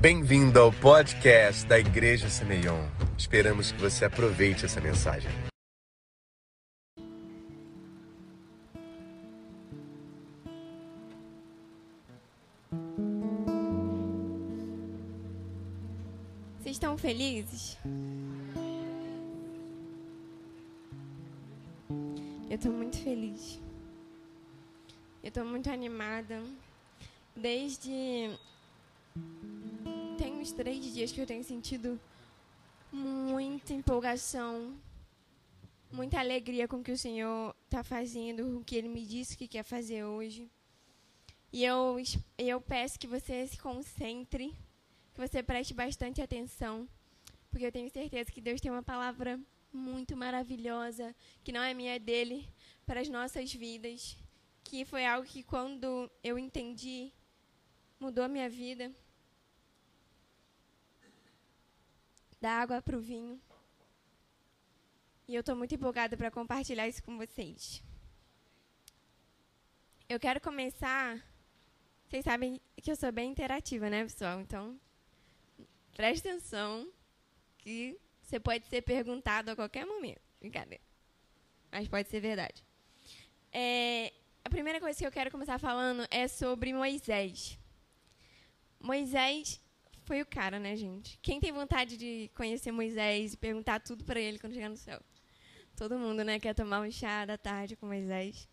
Bem-vindo ao podcast da Igreja Semeion. Esperamos que você aproveite essa mensagem. Vocês estão felizes? Eu estou muito feliz. Eu estou muito animada. Desde. Três dias que eu tenho sentido muita empolgação, muita alegria com o que o Senhor está fazendo, o que Ele me disse que quer fazer hoje. E eu, eu peço que você se concentre, que você preste bastante atenção, porque eu tenho certeza que Deus tem uma palavra muito maravilhosa, que não é minha, é dele, para as nossas vidas, que foi algo que quando eu entendi, mudou a minha vida. Da água para o vinho. E eu estou muito empolgada para compartilhar isso com vocês. Eu quero começar. Vocês sabem que eu sou bem interativa, né, pessoal? Então, preste atenção que você pode ser perguntado a qualquer momento. Brincadeira. Mas pode ser verdade. É, a primeira coisa que eu quero começar falando é sobre Moisés. Moisés foi o cara, né, gente? Quem tem vontade de conhecer Moisés e perguntar tudo para ele quando chegar no céu? Todo mundo, né, quer tomar um chá da tarde com Moisés.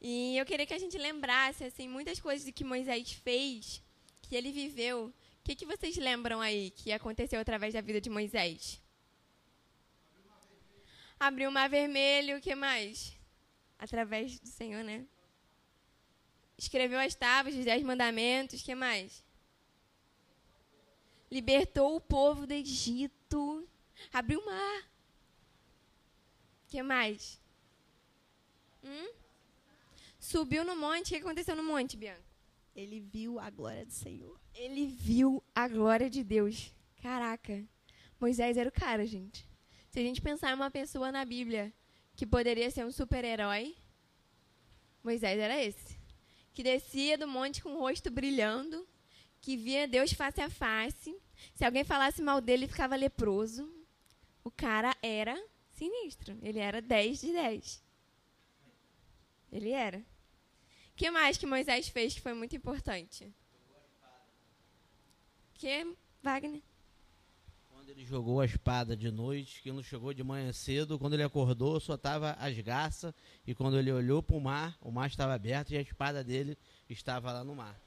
E eu queria que a gente lembrasse, assim, muitas coisas que Moisés fez, que ele viveu. O que, que vocês lembram aí que aconteceu através da vida de Moisés? Abriu o mar vermelho, o que mais? Através do Senhor, né? Escreveu as tábuas dos dez mandamentos, o que mais? Libertou o povo do Egito. Abriu o mar. O que mais? Hum? Subiu no monte. O que aconteceu no monte, Bianca? Ele viu a glória do Senhor. Ele viu a glória de Deus. Caraca. Moisés era o cara, gente. Se a gente pensar em uma pessoa na Bíblia que poderia ser um super-herói, Moisés era esse. Que descia do monte com o rosto brilhando, que via Deus face a face. Se alguém falasse mal dele, ficava leproso. O cara era sinistro. Ele era 10 de 10. Ele era. O que mais que Moisés fez que foi muito importante? Que, Wagner? Quando ele jogou a espada de noite, que não chegou de manhã cedo, quando ele acordou, só estava as garças, e quando ele olhou para o mar, o mar estava aberto e a espada dele estava lá no mar.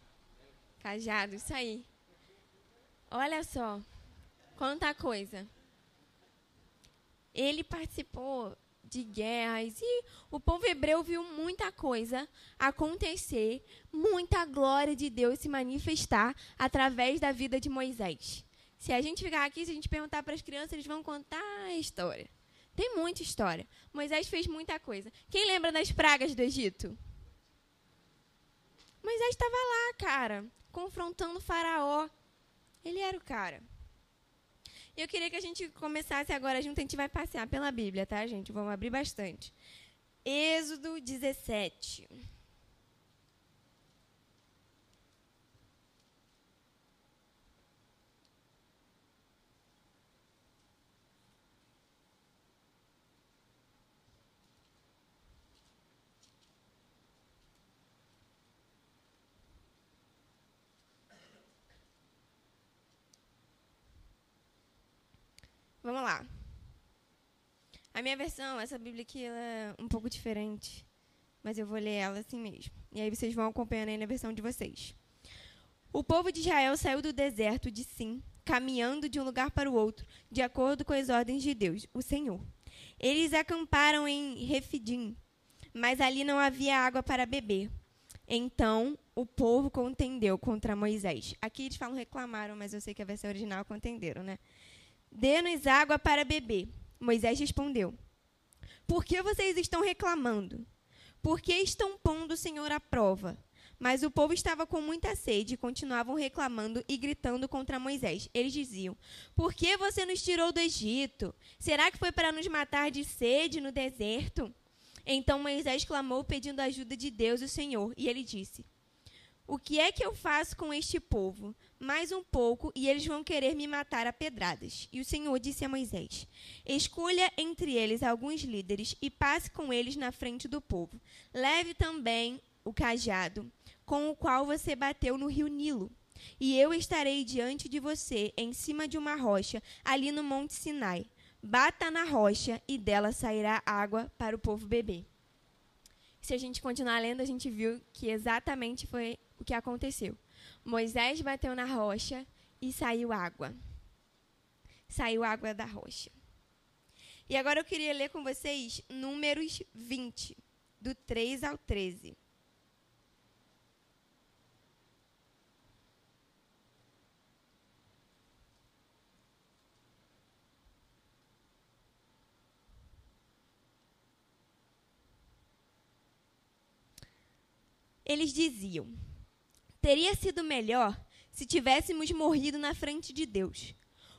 Cajado, isso aí. Olha só, quanta coisa. Ele participou de guerras e o povo hebreu viu muita coisa acontecer, muita glória de Deus se manifestar através da vida de Moisés. Se a gente ficar aqui, se a gente perguntar para as crianças, eles vão contar a história. Tem muita história. Moisés fez muita coisa. Quem lembra das pragas do Egito? Moisés estava lá, cara, confrontando faraó. Ele era o cara. Eu queria que a gente começasse agora junto, a gente vai passear pela Bíblia, tá, gente? Vamos abrir bastante. Êxodo 17. Vamos lá. A minha versão, essa Bíblia aqui, ela é um pouco diferente. Mas eu vou ler ela assim mesmo. E aí vocês vão acompanhando aí na versão de vocês. O povo de Israel saiu do deserto de Sim, caminhando de um lugar para o outro, de acordo com as ordens de Deus, o Senhor. Eles acamparam em Refidim, mas ali não havia água para beber. Então o povo contendeu contra Moisés. Aqui eles falam reclamaram, mas eu sei que a versão original contenderam, né? Dê-nos água para beber. Moisés respondeu: Por que vocês estão reclamando? Por que estão pondo o Senhor à prova? Mas o povo estava com muita sede e continuavam reclamando e gritando contra Moisés. Eles diziam: Por que você nos tirou do Egito? Será que foi para nos matar de sede no deserto? Então Moisés clamou pedindo a ajuda de Deus, o Senhor, e ele disse: O que é que eu faço com este povo? Mais um pouco, e eles vão querer me matar a pedradas. E o Senhor disse a Moisés: Escolha entre eles alguns líderes e passe com eles na frente do povo. Leve também o cajado com o qual você bateu no rio Nilo. E eu estarei diante de você, em cima de uma rocha, ali no Monte Sinai. Bata na rocha, e dela sairá água para o povo beber. Se a gente continuar lendo, a gente viu que exatamente foi o que aconteceu. Moisés bateu na rocha e saiu água. Saiu água da rocha. E agora eu queria ler com vocês Números 20, do 3 ao 13. Eles diziam: Teria sido melhor se tivéssemos morrido na frente de Deus,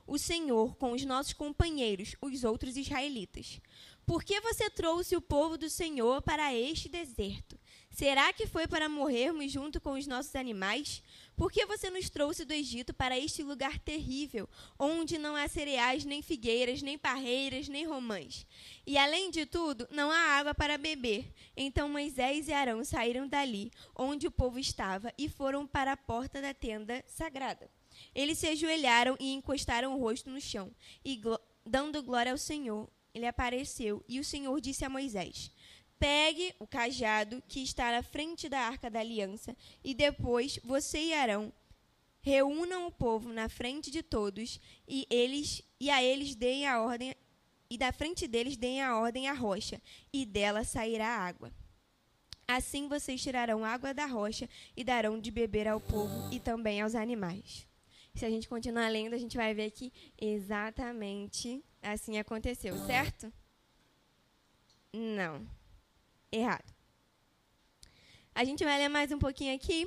o Senhor, com os nossos companheiros, os outros israelitas. Por que você trouxe o povo do Senhor para este deserto? Será que foi para morrermos junto com os nossos animais? Por que você nos trouxe do Egito para este lugar terrível, onde não há cereais, nem figueiras, nem parreiras, nem romãs? E além de tudo, não há água para beber. Então Moisés e Arão saíram dali, onde o povo estava, e foram para a porta da tenda sagrada. Eles se ajoelharam e encostaram o rosto no chão, e dando glória ao Senhor, ele apareceu, e o Senhor disse a Moisés: Pegue o cajado que está na frente da arca da aliança, e depois você e Arão reúnam o povo na frente de todos, e eles e a eles deem a ordem e da frente deles deem a ordem à rocha, e dela sairá água. Assim vocês tirarão água da rocha e darão de beber ao povo e também aos animais. Se a gente continuar lendo, a gente vai ver que exatamente assim aconteceu, certo? Não errado. A gente vai ler mais um pouquinho aqui.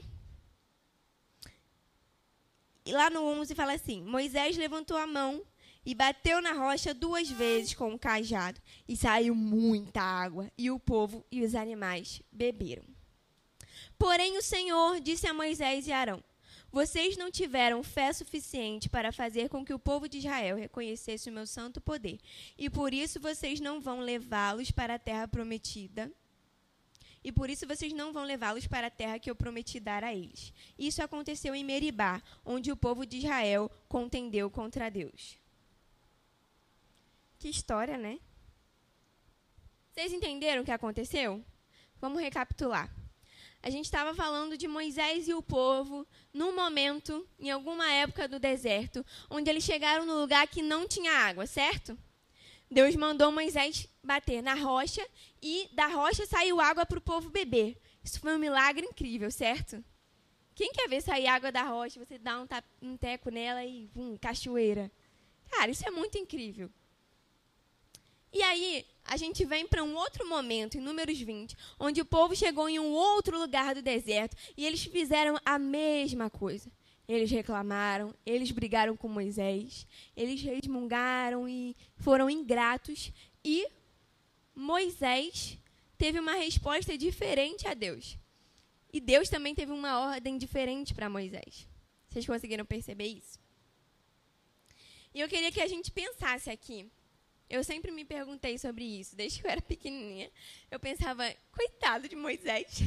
E lá no 11 fala assim: Moisés levantou a mão e bateu na rocha duas vezes com o um cajado, e saiu muita água, e o povo e os animais beberam. Porém, o Senhor disse a Moisés e Arão: Vocês não tiveram fé suficiente para fazer com que o povo de Israel reconhecesse o meu santo poder, e por isso vocês não vão levá-los para a terra prometida e por isso vocês não vão levá-los para a terra que eu prometi dar a eles. Isso aconteceu em Meribá, onde o povo de Israel contendeu contra Deus. Que história, né? Vocês entenderam o que aconteceu? Vamos recapitular. A gente estava falando de Moisés e o povo num momento, em alguma época do deserto, onde eles chegaram no lugar que não tinha água, certo? Deus mandou Moisés bater na rocha e da rocha saiu água para o povo beber. Isso foi um milagre incrível, certo? Quem quer ver sair água da rocha, você dá um, um teco nela e vum, cachoeira. Cara, isso é muito incrível. E aí, a gente vem para um outro momento, em Números 20, onde o povo chegou em um outro lugar do deserto e eles fizeram a mesma coisa. Eles reclamaram, eles brigaram com Moisés, eles resmungaram e foram ingratos. E Moisés teve uma resposta diferente a Deus. E Deus também teve uma ordem diferente para Moisés. Vocês conseguiram perceber isso? E eu queria que a gente pensasse aqui. Eu sempre me perguntei sobre isso, desde que eu era pequenininha. Eu pensava, coitado de Moisés.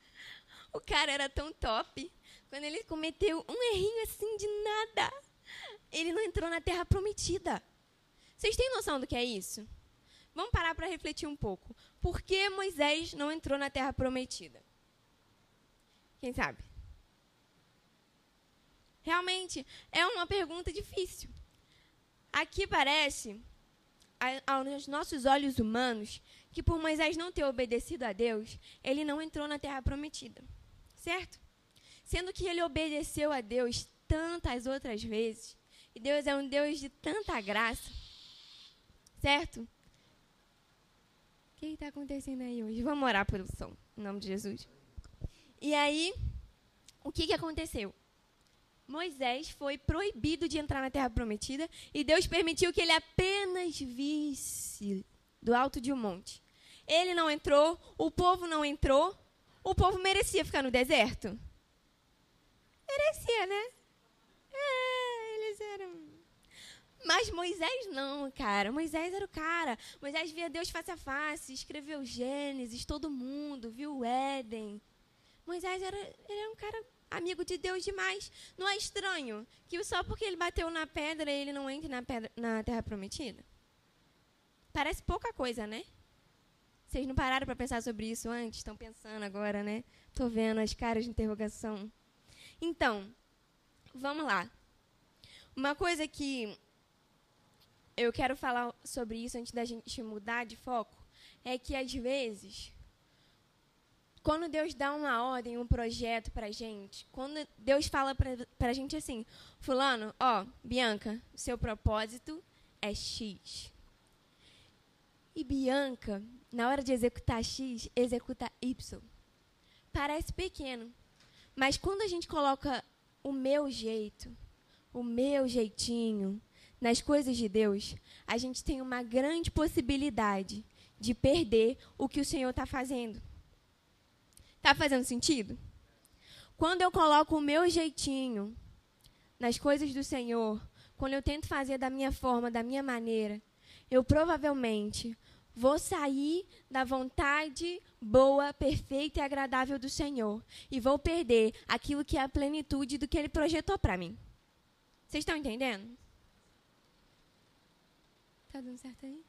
o cara era tão top. Quando ele cometeu um errinho assim de nada, ele não entrou na terra prometida. Vocês têm noção do que é isso? Vamos parar para refletir um pouco. Por que Moisés não entrou na terra prometida? Quem sabe? Realmente é uma pergunta difícil. Aqui parece, aos nossos olhos humanos, que por Moisés não ter obedecido a Deus, ele não entrou na terra prometida. Certo? Sendo que ele obedeceu a Deus tantas outras vezes. E Deus é um Deus de tanta graça. Certo? O que está acontecendo aí hoje? Vamos orar pelo som, em nome de Jesus. E aí, o que, que aconteceu? Moisés foi proibido de entrar na terra prometida e Deus permitiu que ele apenas visse do alto de um monte. Ele não entrou, o povo não entrou, o povo merecia ficar no deserto? Merecia, né? É, eles eram. Mas Moisés não, cara. Moisés era o cara. Moisés via Deus face a face, escreveu Gênesis, todo mundo, viu o Éden. Moisés era, era um cara amigo de Deus demais. Não é estranho que só porque ele bateu na pedra ele não entre na, pedra, na terra prometida? Parece pouca coisa, né? Vocês não pararam para pensar sobre isso antes? Estão pensando agora, né? Tô vendo as caras de interrogação. Então, vamos lá. Uma coisa que eu quero falar sobre isso antes da gente mudar de foco é que às vezes quando Deus dá uma ordem, um projeto para a gente, quando Deus fala para a gente assim, fulano, ó, Bianca, seu propósito é X. E Bianca, na hora de executar X, executa Y. Parece pequeno, mas quando a gente coloca o meu jeito, o meu jeitinho nas coisas de Deus, a gente tem uma grande possibilidade de perder o que o Senhor está fazendo. Tá fazendo sentido? Quando eu coloco o meu jeitinho nas coisas do Senhor, quando eu tento fazer da minha forma, da minha maneira, eu provavelmente vou sair da vontade boa, perfeita e agradável do Senhor e vou perder aquilo que é a plenitude do que ele projetou para mim. Vocês estão entendendo? Tá dando certo aí?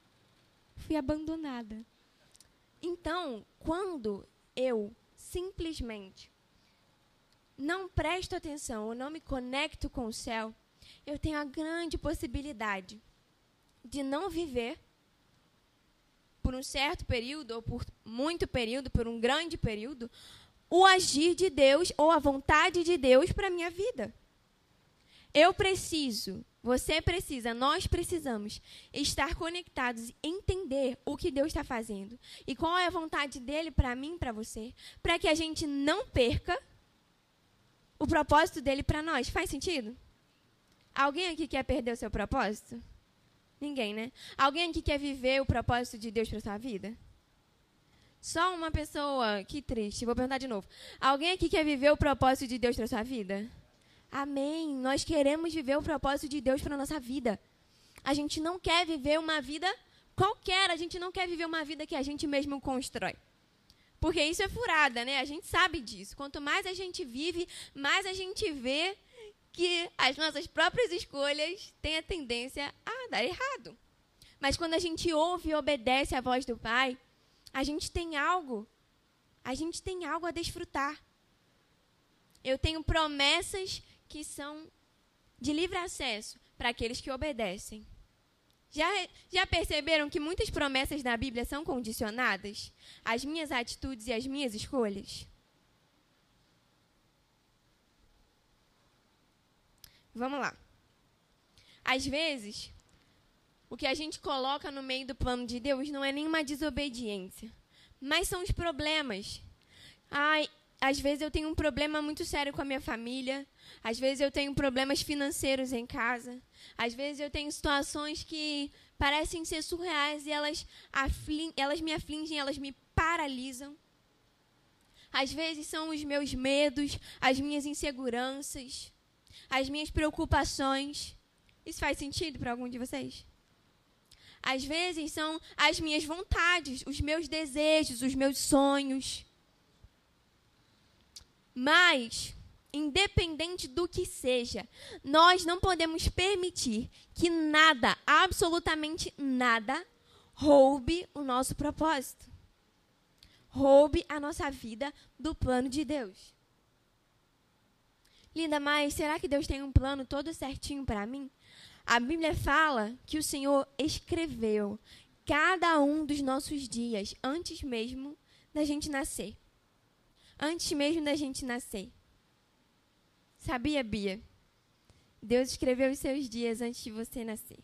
Fui abandonada. Então, quando eu simplesmente não presto atenção ou não me conecto com o céu, eu tenho a grande possibilidade de não viver por um certo período, ou por muito período, por um grande período, o agir de Deus ou a vontade de Deus para a minha vida. Eu preciso, você precisa, nós precisamos estar conectados e entender o que Deus está fazendo e qual é a vontade dele para mim, para você, para que a gente não perca o propósito dele para nós. Faz sentido? Alguém aqui quer perder o seu propósito? Ninguém, né? Alguém aqui quer viver o propósito de Deus para sua vida? Só uma pessoa. Que triste. Vou perguntar de novo. Alguém aqui quer viver o propósito de Deus para sua vida? Amém. Nós queremos viver o propósito de Deus para nossa vida. A gente não quer viver uma vida qualquer, a gente não quer viver uma vida que a gente mesmo constrói. Porque isso é furada, né? A gente sabe disso. Quanto mais a gente vive, mais a gente vê que as nossas próprias escolhas têm a tendência a dar errado. Mas quando a gente ouve e obedece à voz do Pai, a gente tem algo, a gente tem algo a desfrutar. Eu tenho promessas que são de livre acesso para aqueles que obedecem. Já, já perceberam que muitas promessas da Bíblia são condicionadas às minhas atitudes e às minhas escolhas? Vamos lá. Às vezes, o que a gente coloca no meio do plano de Deus não é nenhuma desobediência, mas são os problemas. Ai, às vezes eu tenho um problema muito sério com a minha família, às vezes eu tenho problemas financeiros em casa, às vezes eu tenho situações que parecem ser surreais e elas, elas me afligem, elas me paralisam. Às vezes são os meus medos, as minhas inseguranças, as minhas preocupações. Isso faz sentido para algum de vocês? Às vezes são as minhas vontades, os meus desejos, os meus sonhos. Mas, independente do que seja, nós não podemos permitir que nada, absolutamente nada, roube o nosso propósito. Roube a nossa vida do plano de Deus. Linda, mas será que Deus tem um plano todo certinho para mim? A Bíblia fala que o Senhor escreveu cada um dos nossos dias antes mesmo da gente nascer antes mesmo da gente nascer. Sabia, Bia? Deus escreveu os seus dias antes de você nascer.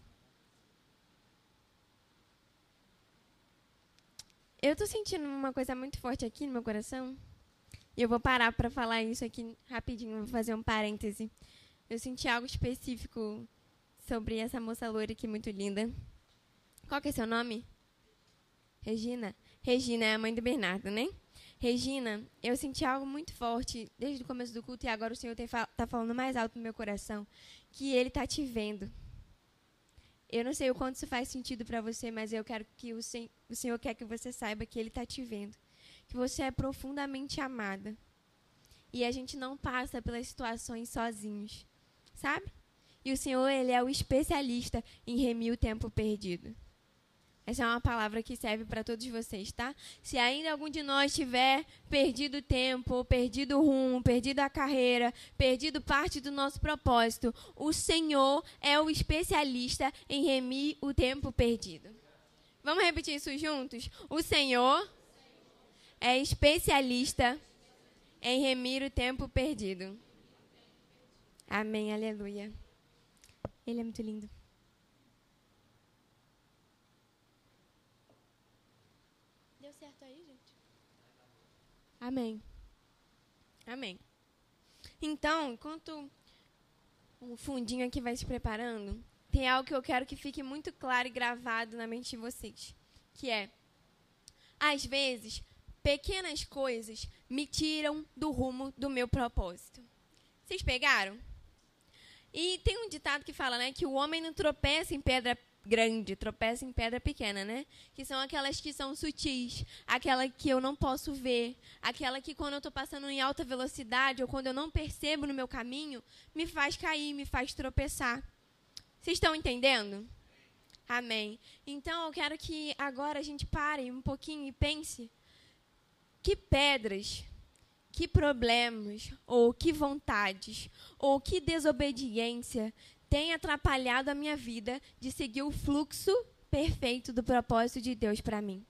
Eu estou sentindo uma coisa muito forte aqui no meu coração. E eu vou parar para falar isso aqui rapidinho, vou fazer um parêntese. Eu senti algo específico sobre essa moça loira aqui muito linda. Qual que é seu nome? Regina. Regina é a mãe do Bernardo, né? Regina, eu senti algo muito forte desde o começo do culto e agora o Senhor está falando mais alto no meu coração, que Ele está te vendo. Eu não sei o quanto isso faz sentido para você, mas eu quero que o, sen o Senhor quer que você saiba que Ele está te vendo, que você é profundamente amada. E a gente não passa pelas situações sozinhos, sabe? E o Senhor, Ele é o especialista em remir o tempo perdido. Essa é uma palavra que serve para todos vocês, tá? Se ainda algum de nós tiver perdido tempo, perdido rumo, perdido a carreira, perdido parte do nosso propósito, o Senhor é o especialista em remir o tempo perdido. Vamos repetir isso juntos? O Senhor é especialista em remir o tempo perdido. Amém, aleluia. Ele é muito lindo. certo aí, gente? Amém. Amém. Então, enquanto o fundinho aqui vai se preparando, tem algo que eu quero que fique muito claro e gravado na mente de vocês, que é às vezes pequenas coisas me tiram do rumo do meu propósito. Vocês pegaram? E tem um ditado que fala, né, que o homem não tropeça em pedra grande, tropeça em pedra pequena, né? Que são aquelas que são sutis, aquela que eu não posso ver, aquela que quando eu estou passando em alta velocidade ou quando eu não percebo no meu caminho, me faz cair, me faz tropeçar. Vocês estão entendendo? Amém. Então eu quero que agora a gente pare um pouquinho e pense que pedras, que problemas, ou que vontades, ou que desobediência tem atrapalhado a minha vida de seguir o fluxo perfeito do propósito de Deus para mim.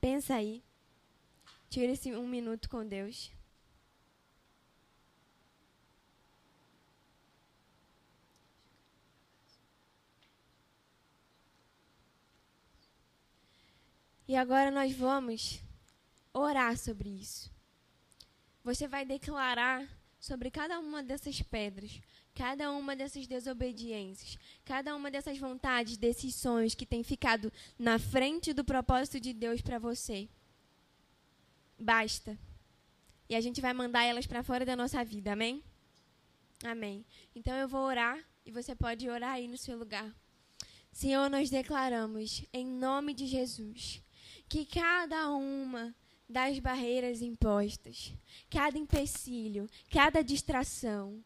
Pensa aí. Tira esse um minuto com Deus. E agora nós vamos orar sobre isso. Você vai declarar sobre cada uma dessas pedras, cada uma dessas desobediências, cada uma dessas vontades, desses sonhos que tem ficado na frente do propósito de Deus para você. Basta. E a gente vai mandar elas para fora da nossa vida, amém? Amém. Então eu vou orar e você pode orar aí no seu lugar. Senhor, nós declaramos em nome de Jesus que cada uma das barreiras impostas, cada empecilho, cada distração,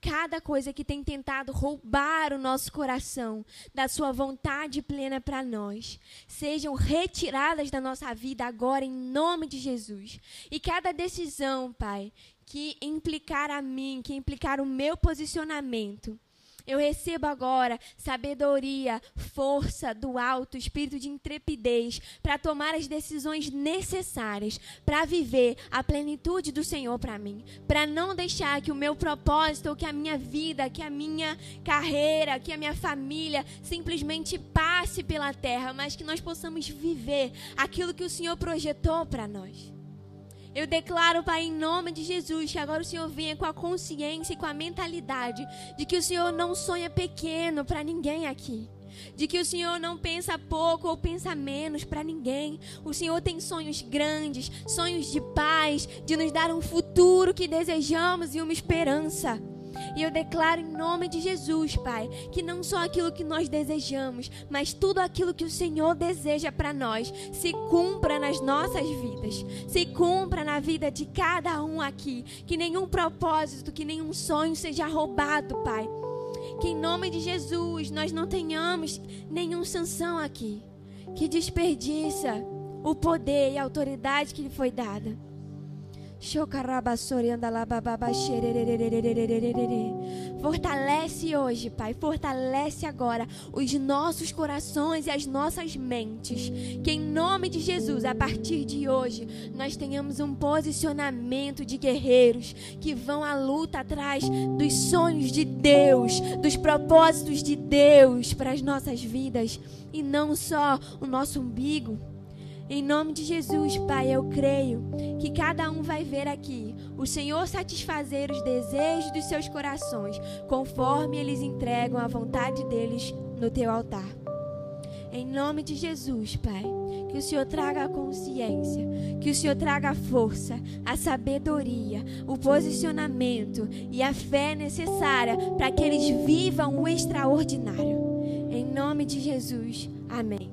cada coisa que tem tentado roubar o nosso coração da sua vontade plena para nós, sejam retiradas da nossa vida agora em nome de Jesus. E cada decisão, Pai, que implicar a mim, que implicar o meu posicionamento, eu recebo agora sabedoria, força do alto, espírito de intrepidez para tomar as decisões necessárias para viver a plenitude do Senhor para mim, para não deixar que o meu propósito, que a minha vida, que a minha carreira, que a minha família simplesmente passe pela terra, mas que nós possamos viver aquilo que o Senhor projetou para nós. Eu declaro, Pai, em nome de Jesus, que agora o Senhor venha com a consciência e com a mentalidade de que o Senhor não sonha pequeno para ninguém aqui. De que o Senhor não pensa pouco ou pensa menos para ninguém. O Senhor tem sonhos grandes, sonhos de paz, de nos dar um futuro que desejamos e uma esperança. E eu declaro em nome de Jesus, Pai, que não só aquilo que nós desejamos, mas tudo aquilo que o Senhor deseja para nós se cumpra nas nossas vidas, se cumpra na vida de cada um aqui. Que nenhum propósito, que nenhum sonho seja roubado, Pai. Que em nome de Jesus nós não tenhamos nenhum sanção aqui que desperdiça o poder e a autoridade que lhe foi dada. Fortalece hoje, Pai. Fortalece agora os nossos corações e as nossas mentes. Que em nome de Jesus, a partir de hoje, nós tenhamos um posicionamento de guerreiros que vão à luta atrás dos sonhos de Deus, dos propósitos de Deus para as nossas vidas e não só o nosso umbigo em nome de Jesus, Pai, eu creio que cada um vai ver aqui o Senhor satisfazer os desejos dos seus corações, conforme eles entregam a vontade deles no teu altar. Em nome de Jesus, Pai, que o Senhor traga a consciência, que o Senhor traga a força, a sabedoria, o posicionamento e a fé necessária para que eles vivam o extraordinário. Em nome de Jesus. Amém.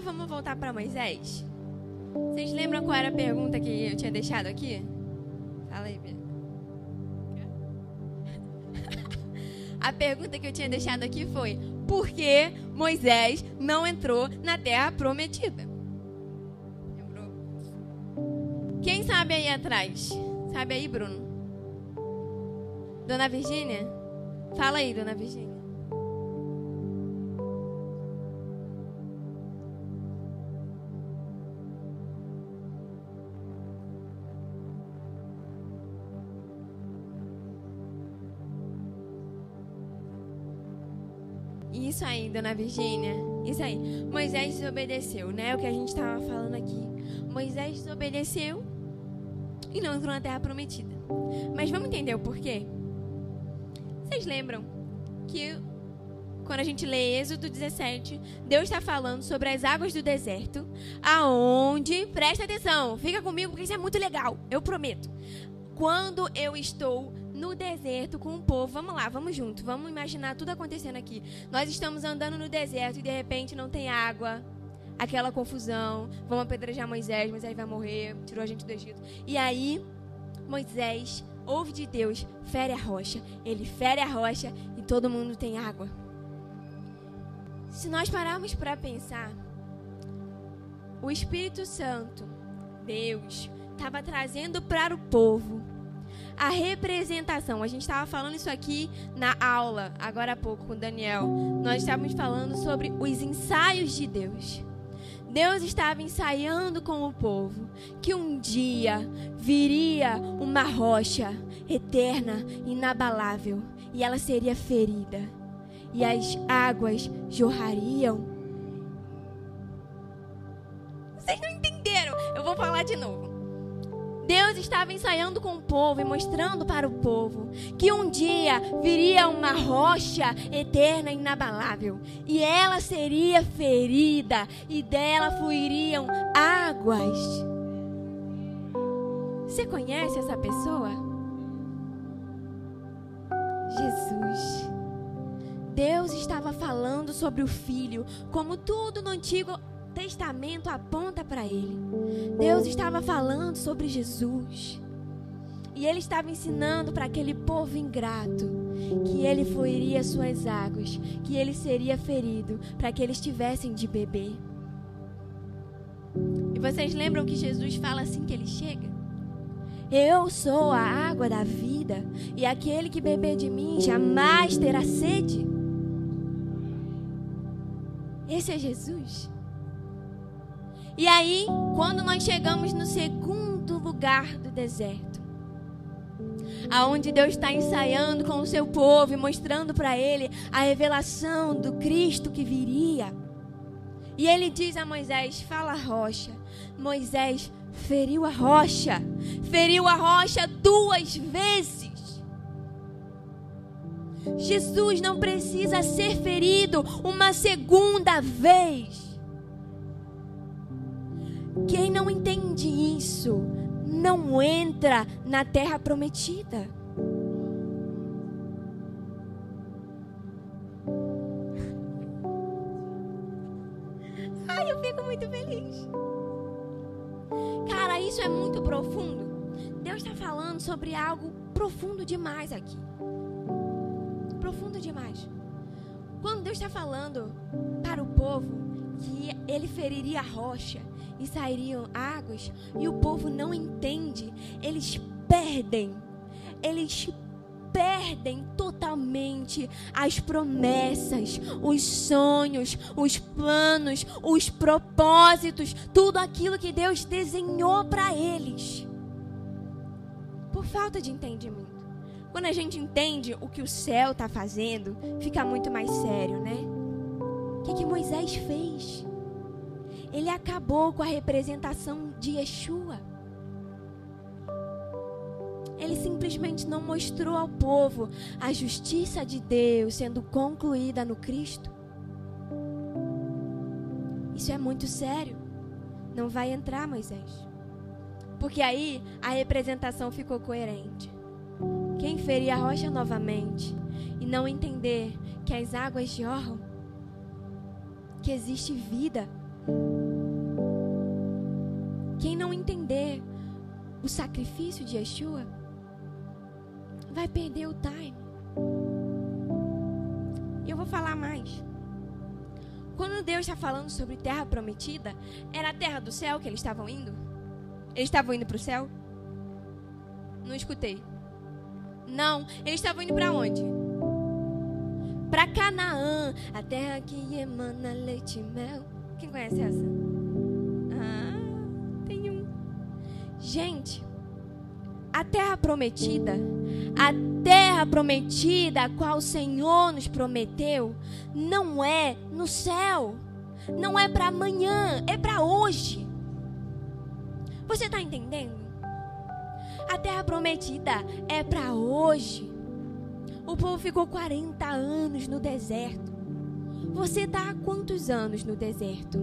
Vamos voltar para Moisés. Vocês lembram qual era a pergunta que eu tinha deixado aqui? Fala aí, Bia. A pergunta que eu tinha deixado aqui foi: por que Moisés não entrou na terra prometida? Lembrou? Quem sabe aí atrás? Sabe aí, Bruno? Dona Virgínia? Fala aí, Dona Virgínia. Isso aí, dona Virgínia. Isso aí. Moisés desobedeceu, né? O que a gente estava falando aqui. Moisés desobedeceu e não entrou na terra prometida. Mas vamos entender o porquê? Vocês lembram que quando a gente lê Êxodo 17, Deus está falando sobre as águas do deserto, aonde, presta atenção, fica comigo porque isso é muito legal, eu prometo. Quando eu estou no deserto com o povo. Vamos lá, vamos junto. Vamos imaginar tudo acontecendo aqui. Nós estamos andando no deserto e de repente não tem água. Aquela confusão. Vamos apedrejar Moisés, Moisés vai morrer. Tirou a gente do Egito. E aí, Moisés ouve de Deus, fere a rocha. Ele fere a rocha e todo mundo tem água. Se nós pararmos para pensar, o Espírito Santo, Deus, estava trazendo para o povo a representação. A gente estava falando isso aqui na aula, agora há pouco, com o Daniel. Nós estávamos falando sobre os ensaios de Deus. Deus estava ensaiando com o povo que um dia viria uma rocha eterna, inabalável, e ela seria ferida, e as águas jorrariam. Vocês não entenderam? Eu vou falar de novo. Deus estava ensaiando com o povo e mostrando para o povo que um dia viria uma rocha eterna e inabalável e ela seria ferida e dela fluiriam águas. Você conhece essa pessoa? Jesus. Deus estava falando sobre o filho, como tudo no Antigo Testamento aponta para ele. Deus estava falando sobre Jesus. E ele estava ensinando para aquele povo ingrato que ele fluiria suas águas, que ele seria ferido, para que eles tivessem de beber. E vocês lembram que Jesus fala assim que ele chega? Eu sou a água da vida, e aquele que beber de mim jamais terá sede. Esse é Jesus. E aí, quando nós chegamos no segundo lugar do deserto, aonde Deus está ensaiando com o seu povo e mostrando para ele a revelação do Cristo que viria. E ele diz a Moisés: Fala a rocha. Moisés feriu a rocha, feriu a rocha duas vezes. Jesus não precisa ser ferido uma segunda vez. Quem não entende isso não entra na terra prometida. Ai, eu fico muito feliz. Cara, isso é muito profundo. Deus está falando sobre algo profundo demais aqui. Profundo demais. Quando Deus está falando para o povo que ele feriria a rocha e sairiam águas, e o povo não entende, eles perdem, eles perdem totalmente as promessas, os sonhos, os planos, os propósitos, tudo aquilo que Deus desenhou para eles. Por falta de entendimento. Quando a gente entende o que o céu está fazendo, fica muito mais sério, né? O que, que Moisés fez? Ele acabou com a representação de Yeshua. ele simplesmente não mostrou ao povo a justiça de Deus sendo concluída no Cristo? Isso é muito sério. Não vai entrar, Moisés. Porque aí a representação ficou coerente. Quem ferir a rocha novamente e não entender que as águas jorram, que existe vida. Quem não entender o sacrifício de Yeshua vai perder o time. Eu vou falar mais. Quando Deus está falando sobre terra prometida, era a terra do céu que eles estavam indo? Eles estavam indo para o céu? Não escutei. Não, eles estavam indo para onde? Para Canaã, a terra que emana leite e mel. Quem conhece essa? Ah, tem um. Gente, a terra prometida, a terra prometida a qual o Senhor nos prometeu, não é no céu, não é para amanhã, é para hoje. Você está entendendo? A terra prometida é para hoje. O povo ficou 40 anos no deserto. Você está há quantos anos no deserto?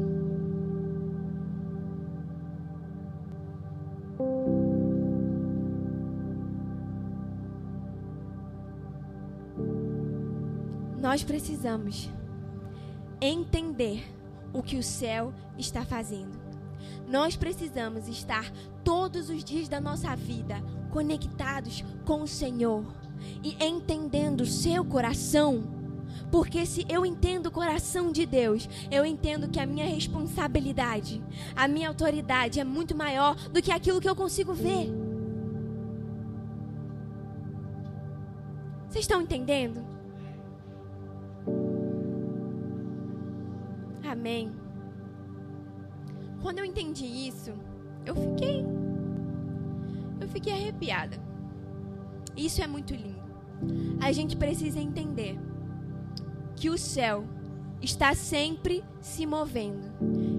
Nós precisamos entender o que o céu está fazendo. Nós precisamos estar todos os dias da nossa vida conectados com o Senhor e entendendo o seu coração. Porque se eu entendo o coração de Deus, eu entendo que a minha responsabilidade, a minha autoridade é muito maior do que aquilo que eu consigo ver. Vocês estão entendendo? Amém. Quando eu entendi isso, eu fiquei eu fiquei arrepiada. Isso é muito lindo. A gente precisa entender que o céu está sempre se movendo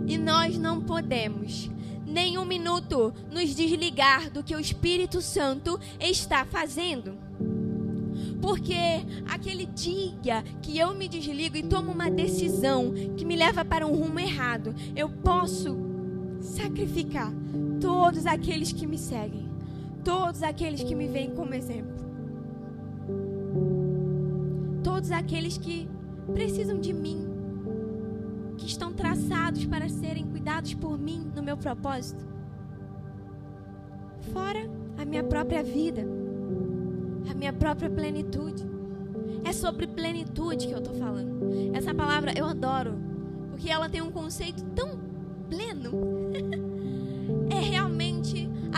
e nós não podemos nem um minuto nos desligar do que o Espírito Santo está fazendo. Porque aquele dia que eu me desligo e tomo uma decisão que me leva para um rumo errado, eu posso sacrificar todos aqueles que me seguem, todos aqueles que me veem como exemplo, todos aqueles que precisam de mim, que estão traçados para serem cuidados por mim no meu propósito. Fora a minha própria vida a minha própria plenitude. É sobre plenitude que eu estou falando. Essa palavra eu adoro, porque ela tem um conceito tão pleno. é realmente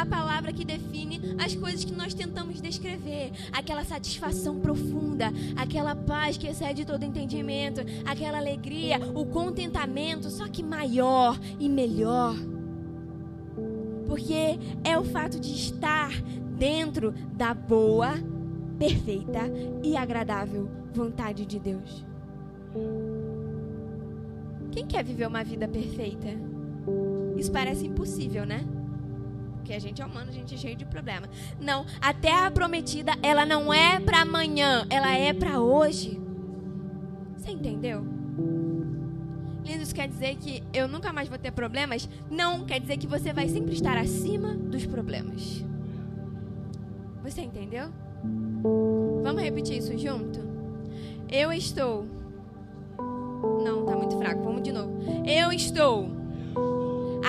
a palavra que define as coisas que nós tentamos descrever. Aquela satisfação profunda, aquela paz que excede todo entendimento, aquela alegria, o contentamento, só que maior e melhor. Porque é o fato de estar dentro da boa, perfeita e agradável vontade de Deus. Quem quer viver uma vida perfeita? Isso parece impossível, né? Porque a gente é humano, a gente é cheio de problema. Não, a terra prometida, ela não é para amanhã, ela é para hoje. Você entendeu? Lindo, isso quer dizer que eu nunca mais vou ter problemas? Não, quer dizer que você vai sempre estar acima dos problemas. Você entendeu? Vamos repetir isso junto? Eu estou. Não, tá muito fraco. Vamos de novo. Eu estou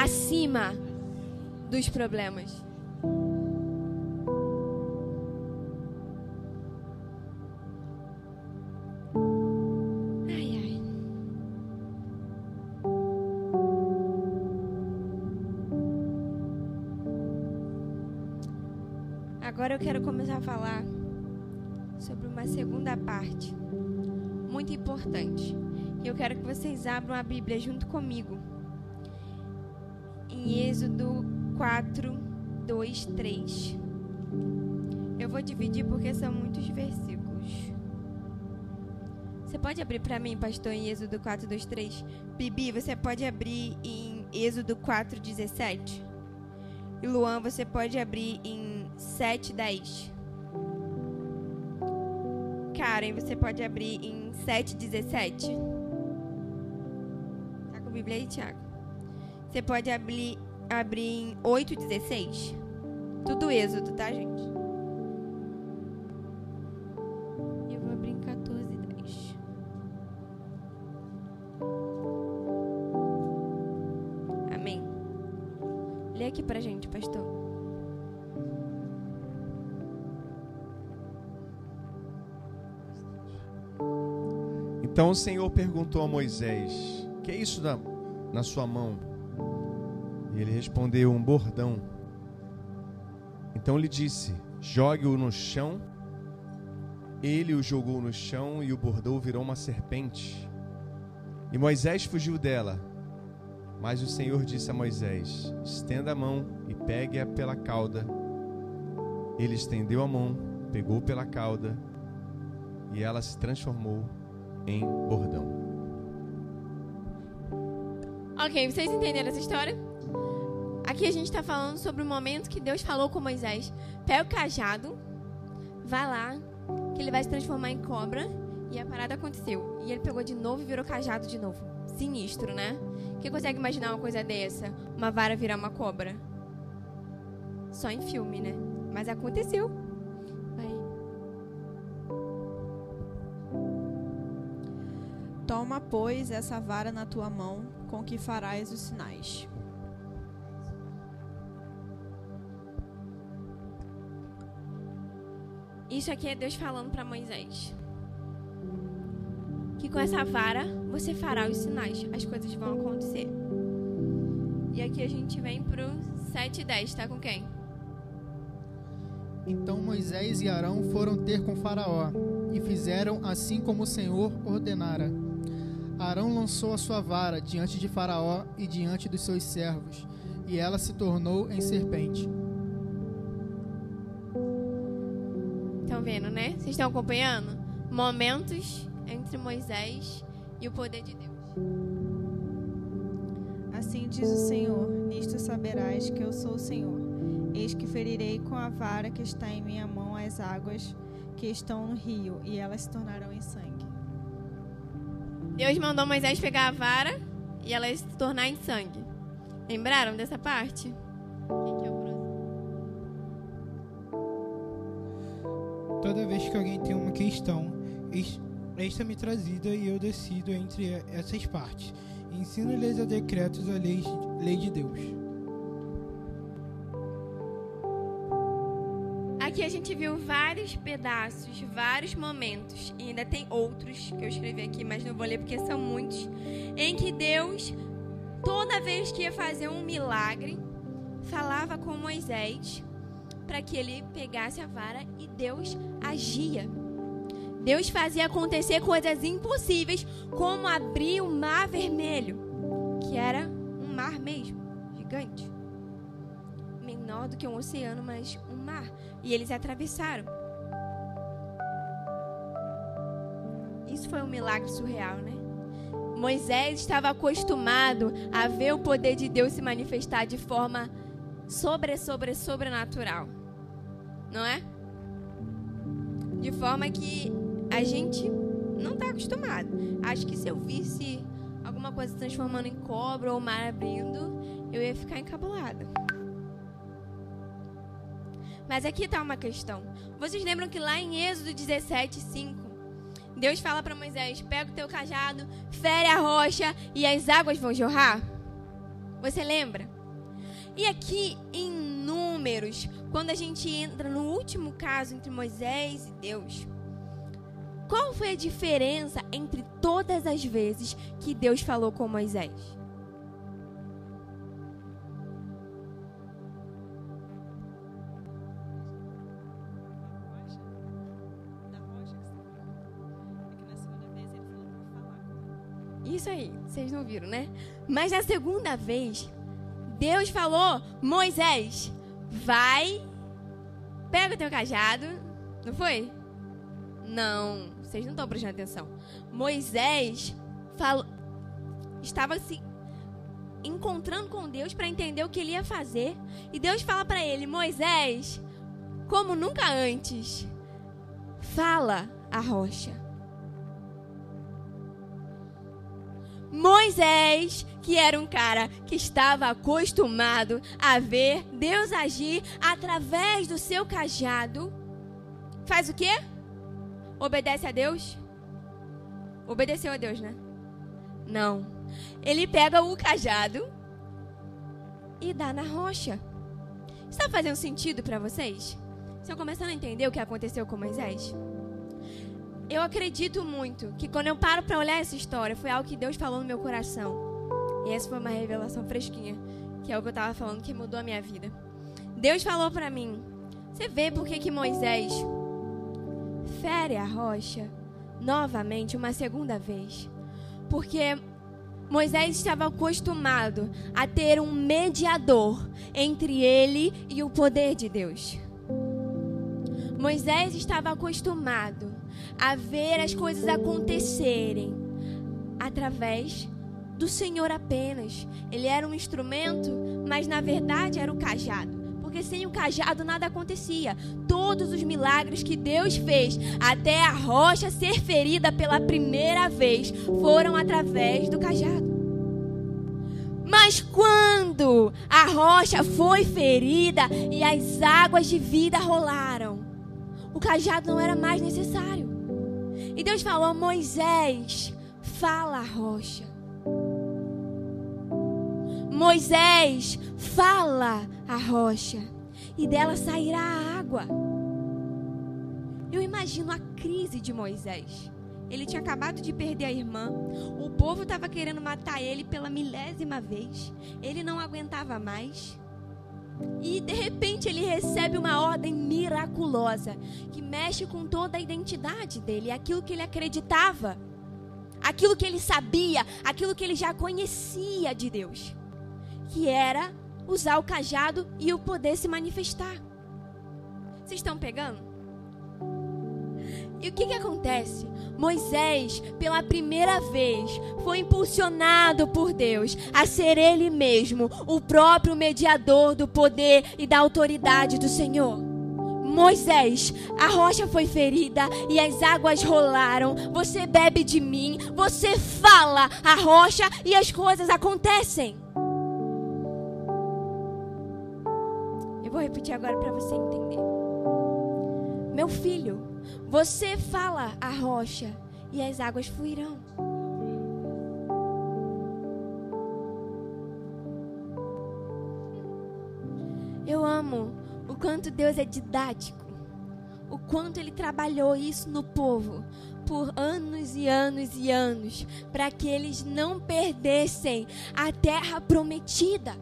acima dos problemas. Ai, ai. Agora eu quero começar a falar sobre uma segunda parte muito importante. E eu quero que vocês abram a Bíblia junto comigo. Em Êxodo 4, 2, 3. Eu vou dividir porque são muitos versículos. Você pode abrir para mim, pastor, em Êxodo 4, 2, 3? Bibi, você pode abrir em Êxodo 4, 17? E Luan, você pode abrir em 7, 10. Karen, você pode abrir em 7, 17. Tá com a Bíblia aí, Thiago? Você pode abrir, abrir em 8, 16. Tudo êxodo, tá, gente? Eu vou abrir em 14, 10. Amém. Lê aqui pra gente, pastor. Então o Senhor perguntou a Moisés: Que é isso na sua mão? Ele respondeu: Um bordão. Então lhe disse: Jogue-o no chão. Ele o jogou no chão e o bordão virou uma serpente. E Moisés fugiu dela. Mas o Senhor disse a Moisés: Estenda a mão e pegue-a pela cauda. Ele estendeu a mão, pegou pela cauda, e ela se transformou em bordão. Ok, vocês entenderam essa história? Aqui a gente está falando sobre o momento que Deus falou com Moisés: pega o cajado, vai lá, que ele vai se transformar em cobra. E a parada aconteceu. E ele pegou de novo e virou cajado de novo. Sinistro, né? Quem consegue imaginar uma coisa dessa? Uma vara virar uma cobra? Só em filme, né? Mas aconteceu. Aí. Toma, pois, essa vara na tua mão, com que farás os sinais. Isso aqui é Deus falando para Moisés. Que com essa vara você fará os sinais, as coisas vão acontecer. E aqui a gente vem pro 7 e 10, tá com quem? Então Moisés e Arão foram ter com Faraó e fizeram assim como o Senhor ordenara. Arão lançou a sua vara diante de Faraó e diante dos seus servos, e ela se tornou em serpente. Estão acompanhando? Momentos entre Moisés e o poder de Deus. Assim diz o Senhor: Nisto saberás que eu sou o Senhor. Eis que ferirei com a vara que está em minha mão as águas que estão no rio, e elas se tornarão em sangue. Deus mandou Moisés pegar a vara e ela se tornar em sangue. Lembraram dessa parte? Que alguém tem uma questão, eis- esta-me trazida e eu decido entre essas partes. Ensino-lhes a decretos a lei, lei de Deus. Aqui a gente viu vários pedaços, vários momentos, e ainda tem outros que eu escrevi aqui, mas não vou ler porque são muitos, em que Deus, toda vez que ia fazer um milagre, falava com Moisés para que ele pegasse a vara e Deus agia. Deus fazia acontecer coisas impossíveis, como abrir o mar vermelho, que era um mar mesmo, gigante. Menor do que um oceano, mas um mar. E eles atravessaram. Isso foi um milagre surreal, né? Moisés estava acostumado a ver o poder de Deus se manifestar de forma sobre, sobre, sobrenatural. Não é? De forma que a gente não está acostumado. Acho que se eu visse alguma coisa se transformando em cobra ou mar abrindo, eu ia ficar encabulada. Mas aqui está uma questão. Vocês lembram que lá em Êxodo 17, 5, Deus fala para Moisés: pega o teu cajado, fere a rocha e as águas vão jorrar? Você lembra? E aqui em Números, quando a gente entra no último caso entre Moisés e Deus, qual foi a diferença entre todas as vezes que Deus falou com Moisés? Isso aí, vocês não viram, né? Mas na segunda vez, Deus falou: Moisés, vai, pega o teu cajado. Não foi? Não, vocês não estão prestando atenção. Moisés falou, estava assim, encontrando com Deus para entender o que ele ia fazer. E Deus fala para ele: Moisés, como nunca antes, fala a rocha. Moisés, que era um cara que estava acostumado a ver Deus agir através do seu cajado, faz o quê? Obedece a Deus? Obedeceu a Deus, né? Não. Ele pega o cajado e dá na rocha. Está fazendo sentido para vocês? Estão começando a entender o que aconteceu com Moisés? Eu acredito muito que quando eu paro para olhar essa história, foi algo que Deus falou no meu coração. E essa foi uma revelação fresquinha, que é o que eu estava falando que mudou a minha vida. Deus falou para mim: Você vê por que, que Moisés fere a rocha novamente, uma segunda vez? Porque Moisés estava acostumado a ter um mediador entre ele e o poder de Deus. Moisés estava acostumado a ver as coisas acontecerem através do Senhor apenas. Ele era um instrumento, mas na verdade era o cajado. Porque sem o cajado nada acontecia. Todos os milagres que Deus fez, até a rocha ser ferida pela primeira vez, foram através do cajado. Mas quando a rocha foi ferida e as águas de vida rolaram, o cajado não era mais necessário. E Deus falou: Moisés, fala a rocha. Moisés, fala a rocha, e dela sairá a água. Eu imagino a crise de Moisés. Ele tinha acabado de perder a irmã. O povo estava querendo matar ele pela milésima vez. Ele não aguentava mais. E de repente ele recebe uma ordem miraculosa que mexe com toda a identidade dele, aquilo que ele acreditava, aquilo que ele sabia, aquilo que ele já conhecia de Deus, que era usar o cajado e o poder se manifestar. Vocês estão pegando? E o que, que acontece? Moisés, pela primeira vez, foi impulsionado por Deus a ser ele mesmo o próprio mediador do poder e da autoridade do Senhor. Moisés, a rocha foi ferida e as águas rolaram. Você bebe de mim, você fala a rocha e as coisas acontecem. Eu vou repetir agora para você entender. Meu filho, você fala a rocha e as águas fluirão. Eu amo o quanto Deus é didático, o quanto Ele trabalhou isso no povo por anos e anos e anos, para que eles não perdessem a terra prometida.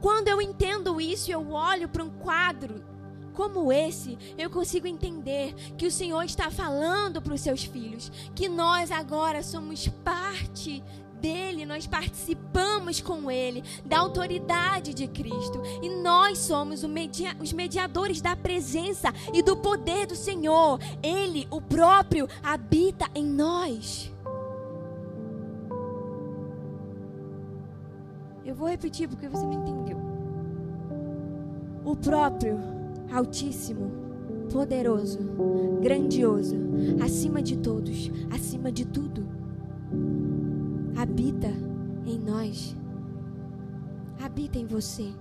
Quando eu entendo isso, eu olho para um quadro como esse, eu consigo entender que o Senhor está falando para os seus filhos que nós agora somos parte dele, nós participamos com ele da autoridade de Cristo e nós somos media os mediadores da presença e do poder do Senhor. Ele, o próprio, habita em nós. Eu vou repetir porque você não entendeu. O próprio Altíssimo, poderoso, grandioso, acima de todos, acima de tudo, habita em nós, habita em você,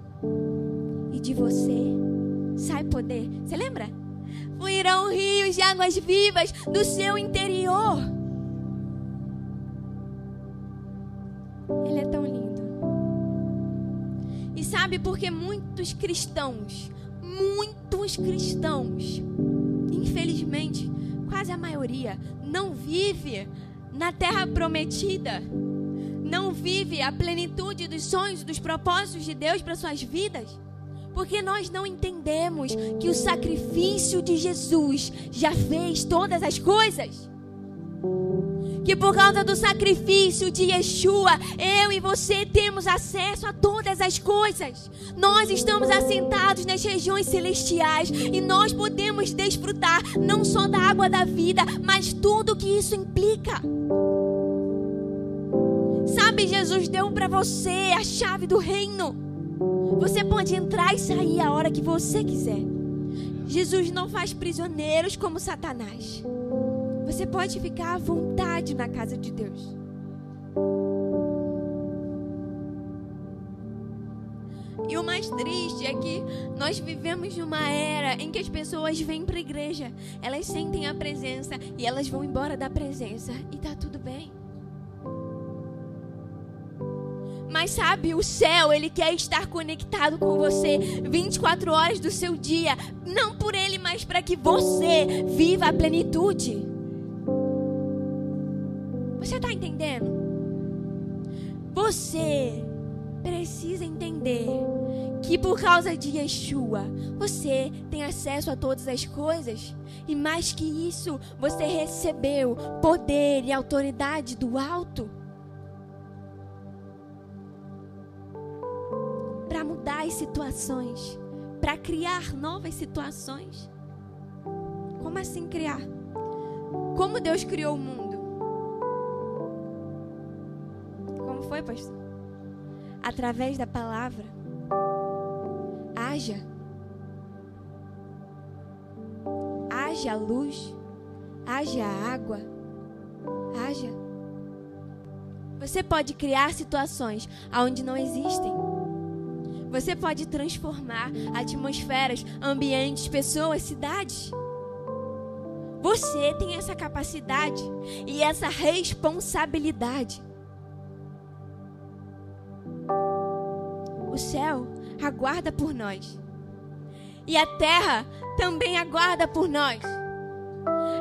e de você sai poder. Você lembra? Fluirão rios de águas vivas do seu interior. Ele é tão lindo. E sabe por que muitos cristãos muitos cristãos, infelizmente, quase a maioria, não vive na terra prometida, não vive a plenitude dos sonhos, dos propósitos de Deus para suas vidas. Porque nós não entendemos que o sacrifício de Jesus já fez todas as coisas que por causa do sacrifício de Yeshua, eu e você temos acesso a todas as coisas. Nós estamos assentados nas regiões celestiais e nós podemos desfrutar não só da água da vida, mas tudo que isso implica. Sabe, Jesus deu para você a chave do reino. Você pode entrar e sair a hora que você quiser. Jesus não faz prisioneiros como Satanás. Você pode ficar à vontade na casa de Deus. E o mais triste é que nós vivemos numa era em que as pessoas vêm para a igreja, elas sentem a presença e elas vão embora da presença e tá tudo bem. Mas sabe, o céu, ele quer estar conectado com você 24 horas do seu dia, não por ele, mas para que você viva a plenitude. Você está entendendo? Você precisa entender que por causa de Yeshua, você tem acesso a todas as coisas. E mais que isso, você recebeu poder e autoridade do alto. Para mudar as situações, para criar novas situações. Como assim criar? Como Deus criou o mundo? Como foi, pastor? Através da palavra haja. Haja luz, haja água, haja. Você pode criar situações onde não existem. Você pode transformar atmosferas, ambientes, pessoas, cidades. Você tem essa capacidade e essa responsabilidade. O céu aguarda por nós. E a terra também aguarda por nós.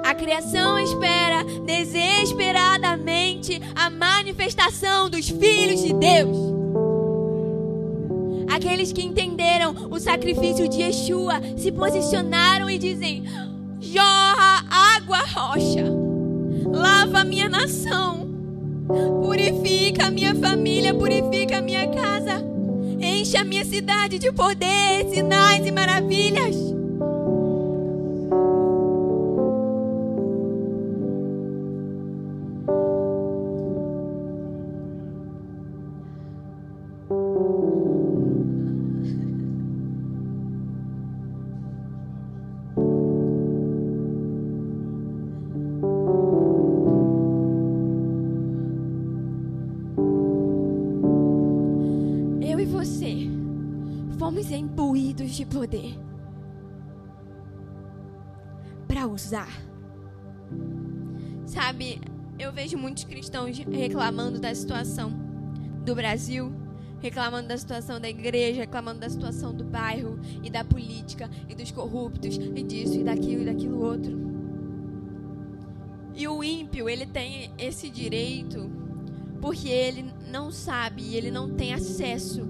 A criação espera desesperadamente a manifestação dos filhos de Deus. Aqueles que entenderam o sacrifício de Yeshua se posicionaram e dizem: jorra água rocha, lava minha nação, purifica minha família, purifica minha casa. Enche a minha cidade de poder, sinais e maravilhas. Muitos cristãos reclamando da situação do Brasil, reclamando da situação da igreja, reclamando da situação do bairro e da política e dos corruptos e disso e daquilo e daquilo outro. E o ímpio, ele tem esse direito porque ele não sabe, ele não tem acesso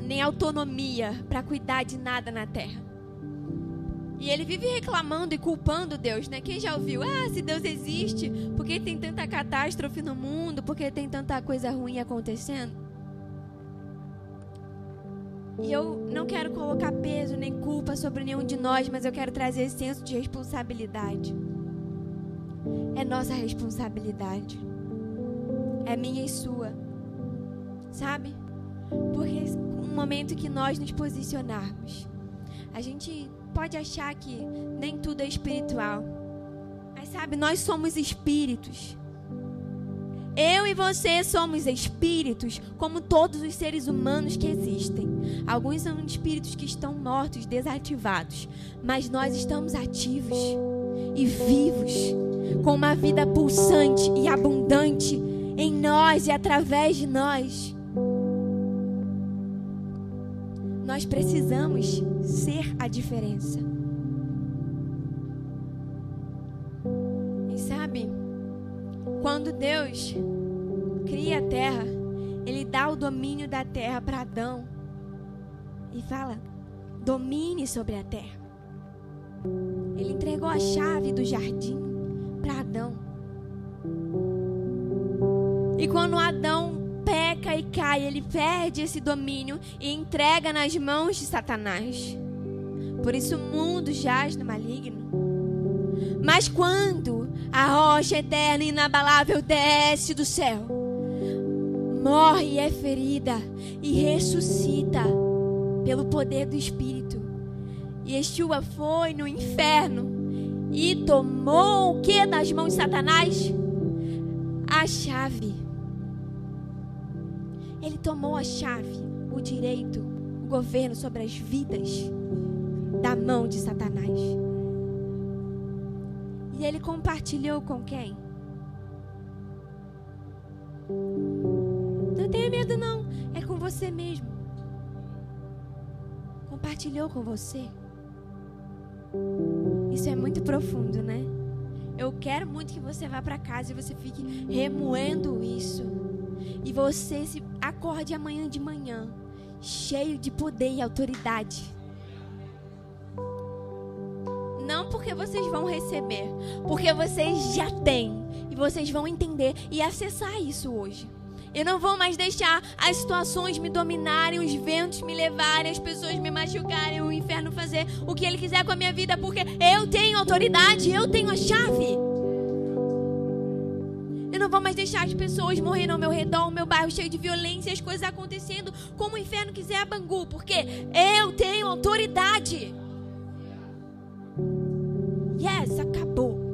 nem autonomia para cuidar de nada na terra. E ele vive reclamando e culpando Deus, né? Quem já ouviu? Ah, se Deus existe, por que tem tanta catástrofe no mundo? Por que tem tanta coisa ruim acontecendo? E eu não quero colocar peso nem culpa sobre nenhum de nós, mas eu quero trazer esse senso de responsabilidade. É nossa responsabilidade. É minha e sua. Sabe? Porque um momento que nós nos posicionarmos, a gente pode achar que nem tudo é espiritual. Mas sabe, nós somos espíritos. Eu e você somos espíritos, como todos os seres humanos que existem. Alguns são espíritos que estão mortos, desativados, mas nós estamos ativos e vivos, com uma vida pulsante e abundante em nós e através de nós. Nós precisamos ser a diferença. E sabe, quando Deus cria a terra, Ele dá o domínio da terra para Adão e fala: domine sobre a terra. Ele entregou a chave do jardim para Adão. E quando Adão e cai, ele perde esse domínio e entrega nas mãos de Satanás. Por isso o mundo jaz no maligno. Mas quando a rocha eterna e inabalável desce do céu, morre e é ferida e ressuscita pelo poder do Espírito. Yeshua foi no inferno e tomou o que das mãos de Satanás? A chave. Ele tomou a chave, o direito, o governo sobre as vidas da mão de Satanás. E ele compartilhou com quem? Não tenha medo, não. É com você mesmo. Compartilhou com você. Isso é muito profundo, né? Eu quero muito que você vá para casa e você fique remoendo isso. E você se acorde amanhã de manhã, cheio de poder e autoridade. Não porque vocês vão receber, porque vocês já têm. E vocês vão entender e acessar isso hoje. Eu não vou mais deixar as situações me dominarem, os ventos me levarem, as pessoas me machucarem, o inferno fazer o que ele quiser com a minha vida, porque eu tenho autoridade, eu tenho a chave. Deixar as pessoas morrendo ao meu redor, o meu bairro cheio de violência, as coisas acontecendo como o inferno quiser a Bangu, porque eu tenho autoridade. Yes, acabou.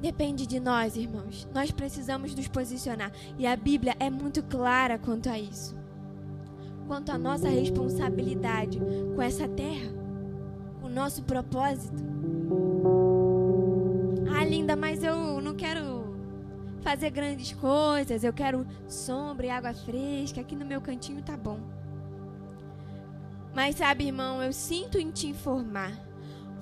Depende de nós, irmãos. Nós precisamos nos posicionar. E a Bíblia é muito clara quanto a isso. Quanto à nossa responsabilidade com essa terra, o nosso propósito. Linda, mas eu não quero fazer grandes coisas. Eu quero sombra e água fresca. Aqui no meu cantinho tá bom. Mas sabe, irmão, eu sinto em te informar.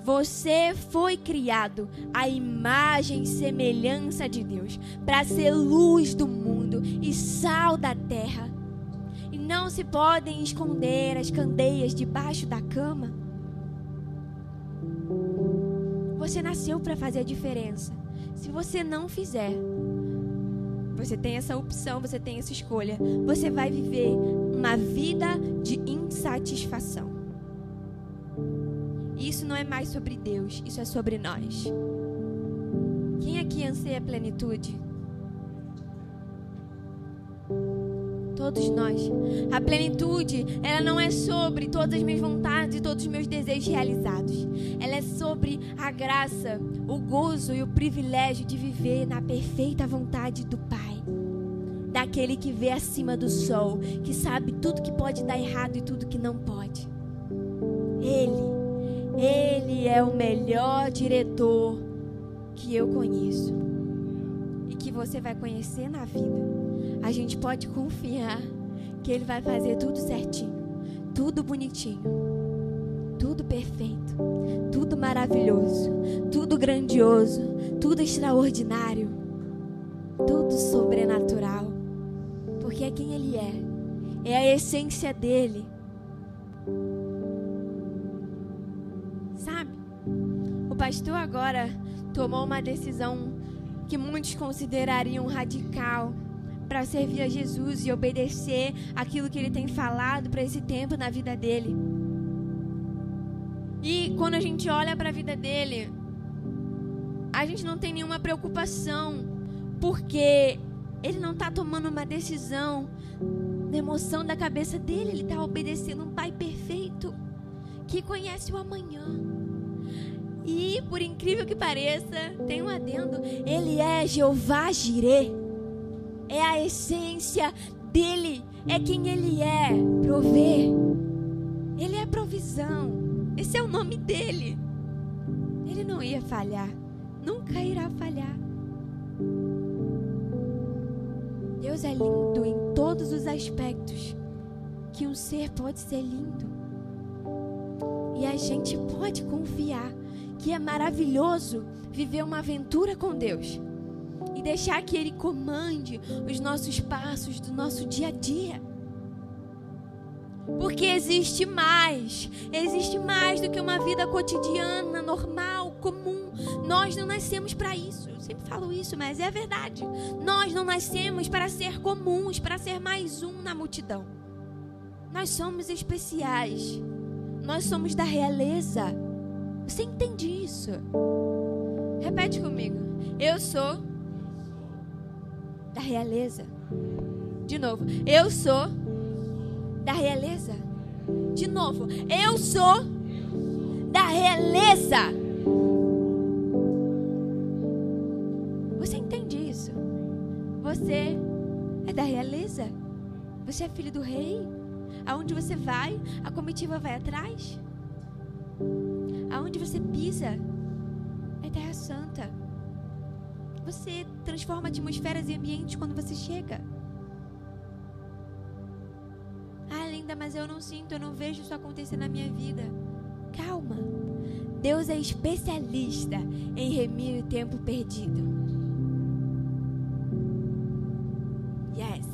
Você foi criado à imagem e semelhança de Deus, para ser luz do mundo e sal da terra. E não se podem esconder as candeias debaixo da cama. Você nasceu para fazer a diferença. Se você não fizer, você tem essa opção, você tem essa escolha. Você vai viver uma vida de insatisfação. Isso não é mais sobre Deus, isso é sobre nós. Quem aqui anseia plenitude? Todos nós. A plenitude, ela não é sobre todas as minhas vontades e todos os meus desejos realizados. Ela é sobre a graça, o gozo e o privilégio de viver na perfeita vontade do Pai. Daquele que vê acima do sol, que sabe tudo que pode dar errado e tudo que não pode. Ele, Ele é o melhor diretor que eu conheço e que você vai conhecer na vida a gente pode confiar que Ele vai fazer tudo certinho, tudo bonitinho, tudo perfeito, tudo maravilhoso, tudo grandioso, tudo extraordinário, tudo sobrenatural, porque é quem Ele é, é a essência dele. Sabe? O pastor agora tomou uma decisão que muitos considerariam radical para servir a Jesus e obedecer aquilo que ele tem falado para esse tempo na vida dele. E quando a gente olha para a vida dele, a gente não tem nenhuma preocupação, porque ele não está tomando uma decisão na emoção da cabeça dele, ele está obedecendo um pai perfeito que conhece o amanhã. E, por incrível que pareça, tem um adendo: ele é Jeová Jireh é a essência dele, é quem ele é, prover. Ele é provisão. Esse é o nome dele. Ele não ia falhar, nunca irá falhar. Deus é lindo em todos os aspectos que um ser pode ser lindo. E a gente pode confiar que é maravilhoso viver uma aventura com Deus deixar que Ele comande os nossos passos do nosso dia a dia. Porque existe mais, existe mais do que uma vida cotidiana, normal, comum. Nós não nascemos para isso. Eu sempre falo isso, mas é verdade. Nós não nascemos para ser comuns, para ser mais um na multidão. Nós somos especiais. Nós somos da realeza. Você entende isso? Repete comigo. Eu sou da realeza. De novo, eu sou da realeza. De novo, eu sou da realeza. Você entende isso? Você é da realeza. Você é filho do rei. Aonde você vai, a comitiva vai atrás. Aonde você pisa, é terra santa. Você transforma atmosferas e ambientes quando você chega. Ah, linda, mas eu não sinto, eu não vejo isso acontecer na minha vida. Calma. Deus é especialista em remir o tempo perdido. Yes.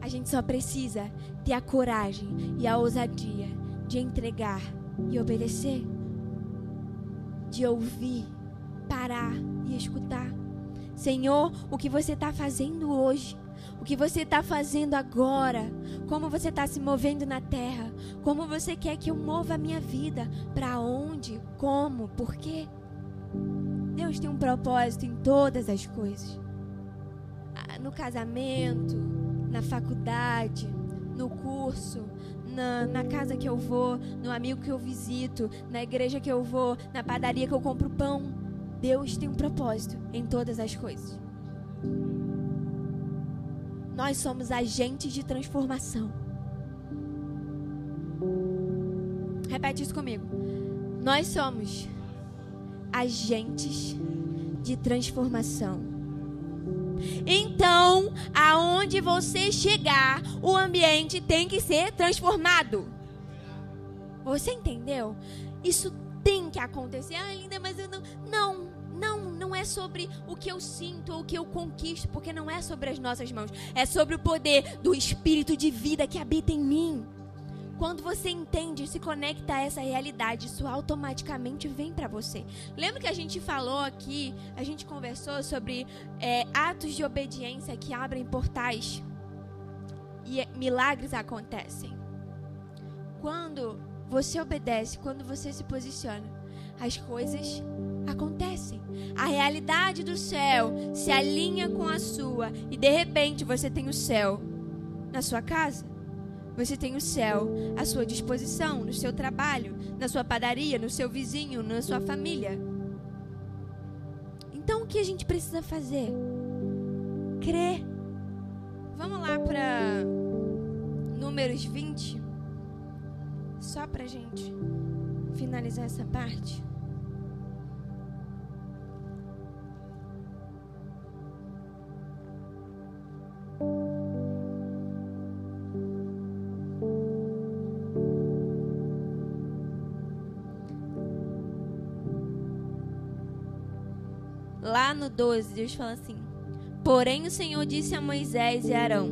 A gente só precisa ter a coragem e a ousadia de entregar e obedecer, de ouvir, parar e escutar. Senhor, o que você está fazendo hoje? O que você está fazendo agora? Como você está se movendo na terra? Como você quer que eu mova a minha vida? Para onde? Como? Por quê? Deus tem um propósito em todas as coisas. Ah, No casamento, na faculdade, no curso, na, na casa que eu vou, no amigo que eu visito, na igreja que eu vou, na padaria que eu compro pão. Deus tem um propósito em todas as coisas. Nós somos agentes de transformação. Repete isso comigo. Nós somos agentes de transformação. Então, aonde você chegar, o ambiente tem que ser transformado. Você entendeu? Isso tem que acontecer. Ah, linda, mas eu não. Não, não, é sobre o que eu sinto ou o que eu conquisto, porque não é sobre as nossas mãos. É sobre o poder do Espírito de vida que habita em mim. Quando você entende e se conecta a essa realidade, isso automaticamente vem para você. Lembra que a gente falou aqui, a gente conversou sobre é, atos de obediência que abrem portais e é, milagres acontecem. Quando você obedece, quando você se posiciona, as coisas acontecem. A realidade do céu se alinha com a sua e de repente você tem o céu na sua casa. Você tem o céu à sua disposição, no seu trabalho, na sua padaria, no seu vizinho, na sua família. Então o que a gente precisa fazer? Crer. Vamos lá para Números 20. Só para gente finalizar essa parte. No 12, Deus fala assim: Porém, o Senhor disse a Moisés e Arão: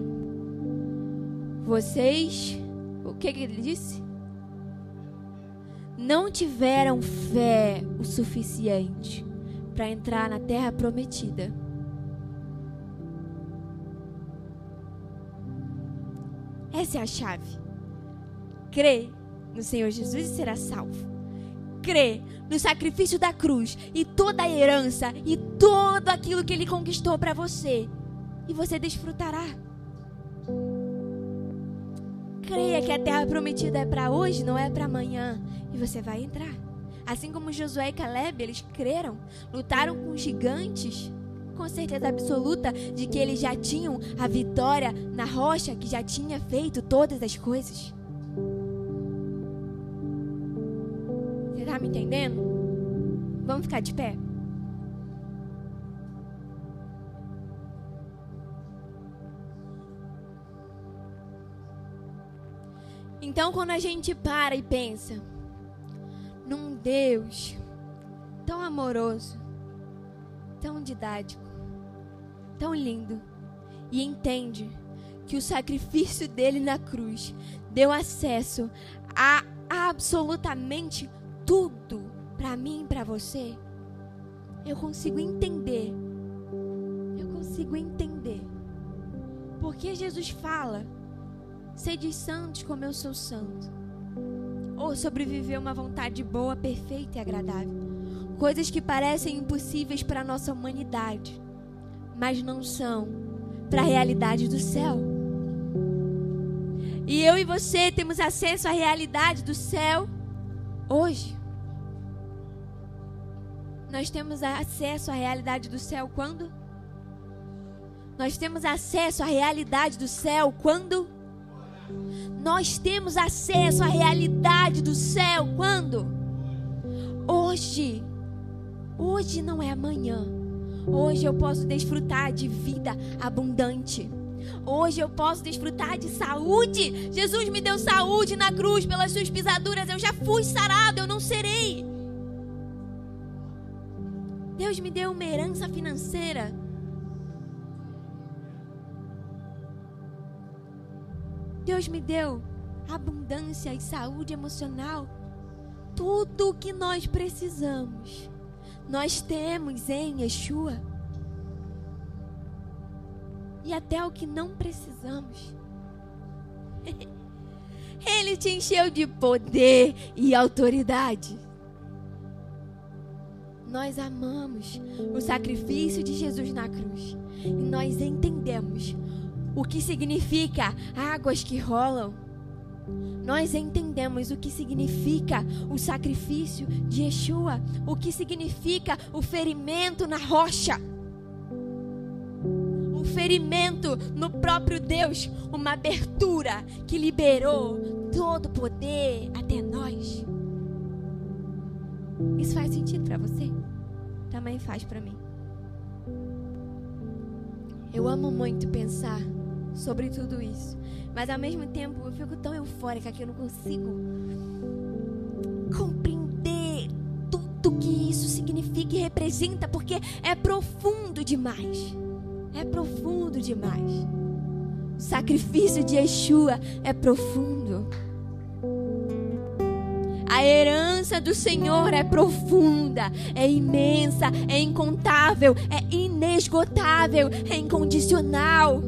Vocês. O que, que ele disse? Não tiveram fé o suficiente para entrar na terra prometida. Essa é a chave. Crê no Senhor Jesus e será salvo crê no sacrifício da cruz e toda a herança e tudo aquilo que ele conquistou para você, e você desfrutará. Creia que a terra prometida é para hoje, não é para amanhã, e você vai entrar. Assim como Josué e Caleb, eles creram, lutaram com gigantes, com certeza absoluta de que eles já tinham a vitória na rocha que já tinha feito todas as coisas. Me entendendo? Vamos ficar de pé? Então, quando a gente para e pensa num Deus tão amoroso, tão didático, tão lindo, e entende que o sacrifício dele na cruz deu acesso a absolutamente tudo para mim e para você, eu consigo entender. Eu consigo entender. Porque Jesus fala: Sede santos como eu sou santo. Ou sobreviver uma vontade boa, perfeita e agradável. Coisas que parecem impossíveis para a nossa humanidade, mas não são para a realidade do céu. E eu e você temos acesso à realidade do céu hoje. Nós temos acesso à realidade do céu quando? Nós temos acesso à realidade do céu quando? Nós temos acesso à realidade do céu quando? Hoje. Hoje não é amanhã. Hoje eu posso desfrutar de vida abundante. Hoje eu posso desfrutar de saúde. Jesus me deu saúde na cruz pelas suas pisaduras. Eu já fui sarado, eu não serei. Deus me deu uma herança financeira. Deus me deu abundância e saúde emocional. Tudo o que nós precisamos, nós temos em Yeshua. E até o que não precisamos. Ele te encheu de poder e autoridade. Nós amamos o sacrifício de Jesus na cruz. E nós entendemos o que significa águas que rolam. Nós entendemos o que significa o sacrifício de Yeshua, o que significa o ferimento na rocha. O ferimento no próprio Deus, uma abertura que liberou todo o poder até nós. Isso faz sentido para você? Também faz para mim. Eu amo muito pensar sobre tudo isso. Mas ao mesmo tempo eu fico tão eufórica que eu não consigo compreender tudo que isso significa e representa, porque é profundo demais. É profundo demais. O sacrifício de Yeshua é profundo. A herança do Senhor é profunda, é imensa, é incontável, é inesgotável, é incondicional.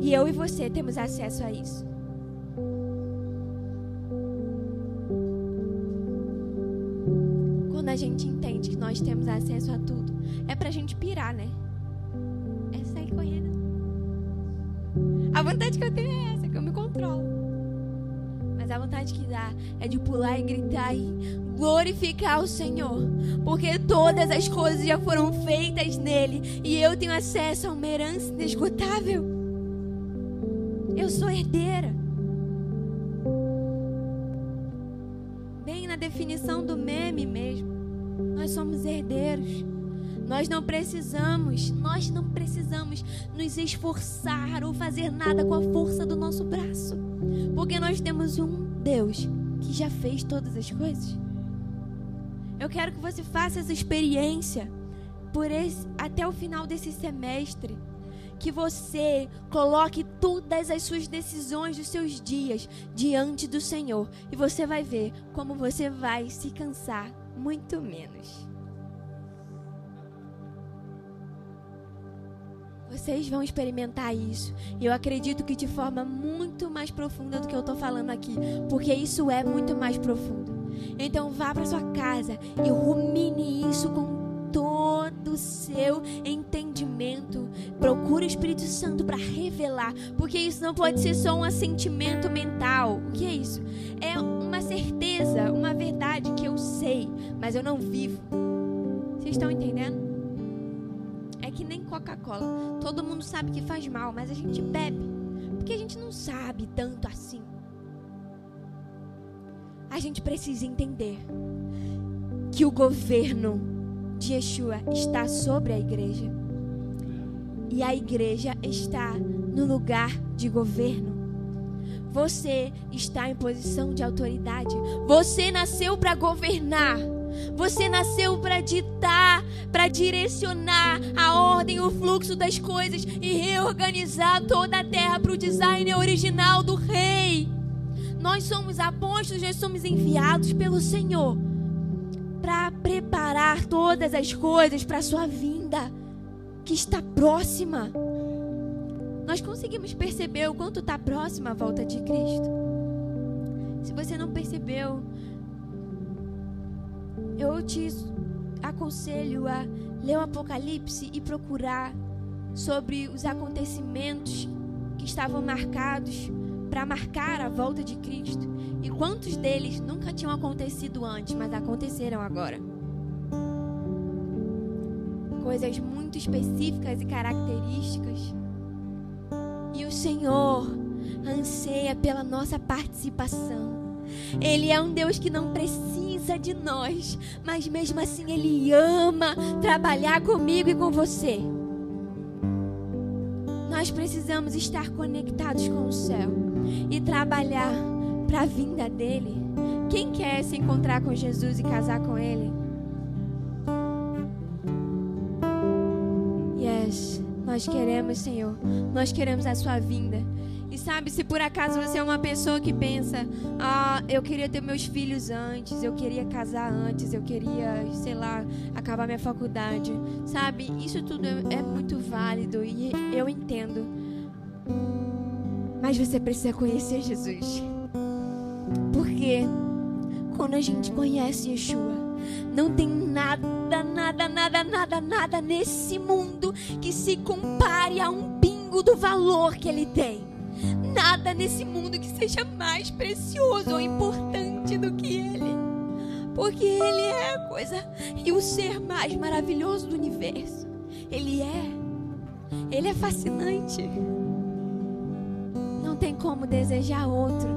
E eu e você temos acesso a isso. Quando a gente entende que nós temos acesso a tudo, é pra gente pirar, né? É sair correndo. A vontade que eu tenho é essa, que eu me controlo. Mas a vontade que dá é de pular e gritar e glorificar o Senhor, porque todas as coisas já foram feitas nele e eu tenho acesso a uma herança inesgotável. Eu sou herdeira. Bem na definição do meme mesmo. Nós somos herdeiros. Nós não precisamos, nós não precisamos nos esforçar ou fazer nada com a força do nosso braço. Porque nós temos um Deus que já fez todas as coisas. Eu quero que você faça essa experiência por esse, até o final desse semestre que você coloque todas as suas decisões dos seus dias diante do Senhor e você vai ver como você vai se cansar muito menos. Vocês vão experimentar isso. E eu acredito que de forma muito mais profunda do que eu estou falando aqui. Porque isso é muito mais profundo. Então vá para sua casa e rumine isso com todo o seu entendimento. Procure o Espírito Santo para revelar, porque isso não pode ser só um assentimento mental. O que é isso? É uma certeza, uma verdade que eu sei, mas eu não vivo. Vocês estão entendendo? Que nem Coca-Cola. Todo mundo sabe que faz mal, mas a gente bebe. Porque a gente não sabe tanto assim. A gente precisa entender que o governo de Yeshua está sobre a igreja. E a igreja está no lugar de governo. Você está em posição de autoridade. Você nasceu para governar. Você nasceu para ditar, para direcionar a ordem, o fluxo das coisas e reorganizar toda a terra para o design original do rei. Nós somos apóstolos, nós somos enviados pelo Senhor para preparar todas as coisas para a sua vinda, que está próxima. Nós conseguimos perceber o quanto está próxima a volta de Cristo? Se você não percebeu, eu te aconselho a ler o Apocalipse e procurar sobre os acontecimentos que estavam marcados para marcar a volta de Cristo e quantos deles nunca tinham acontecido antes, mas aconteceram agora. Coisas muito específicas e características. E o Senhor anseia pela nossa participação. Ele é um Deus que não precisa de nós, mas mesmo assim Ele ama trabalhar comigo e com você. Nós precisamos estar conectados com o céu e trabalhar para a vinda dele. Quem quer se encontrar com Jesus e casar com ele? Yes, nós queremos, Senhor. Nós queremos a sua vinda. E sabe, se por acaso você é uma pessoa que pensa, ah, eu queria ter meus filhos antes, eu queria casar antes, eu queria, sei lá, acabar minha faculdade, sabe? Isso tudo é, é muito válido e eu entendo. Mas você precisa conhecer Jesus. Porque quando a gente conhece Yeshua, não tem nada, nada, nada, nada, nada nesse mundo que se compare a um pingo do valor que ele tem nada nesse mundo que seja mais precioso ou importante do que Ele. Porque Ele é a coisa e o ser mais maravilhoso do universo. Ele é. Ele é fascinante. Não tem como desejar outro.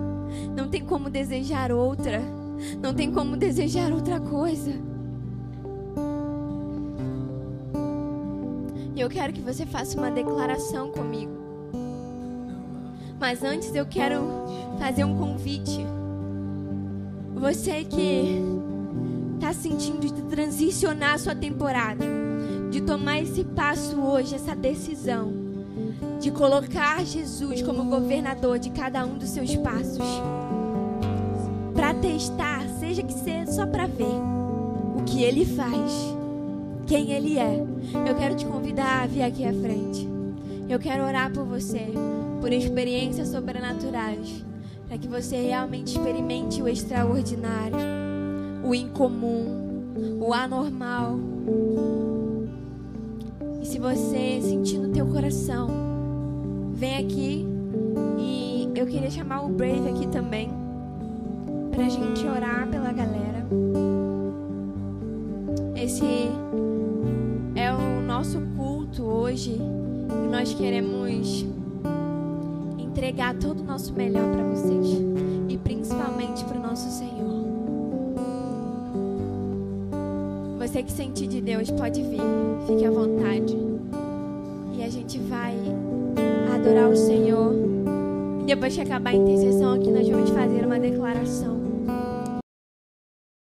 Não tem como desejar outra. Não tem como desejar outra coisa. E eu quero que você faça uma declaração comigo. Mas antes eu quero fazer um convite. Você que está sentindo de transicionar a sua temporada, de tomar esse passo hoje, essa decisão, de colocar Jesus como governador de cada um dos seus passos, para testar, seja que seja só para ver o que ele faz, quem ele é. Eu quero te convidar a vir aqui à frente. Eu quero orar por você por experiências sobrenaturais, para que você realmente experimente o extraordinário, o incomum, o anormal. E se você sentir no teu coração, vem aqui e eu queria chamar o Brave aqui também, para a gente orar pela galera. Esse é o nosso culto hoje e nós queremos entregar todo o nosso melhor para vocês e principalmente para o nosso Senhor. Você que sentir de Deus pode vir, fique à vontade. E a gente vai adorar o Senhor. Depois que acabar a intercessão aqui, nós vamos fazer uma declaração.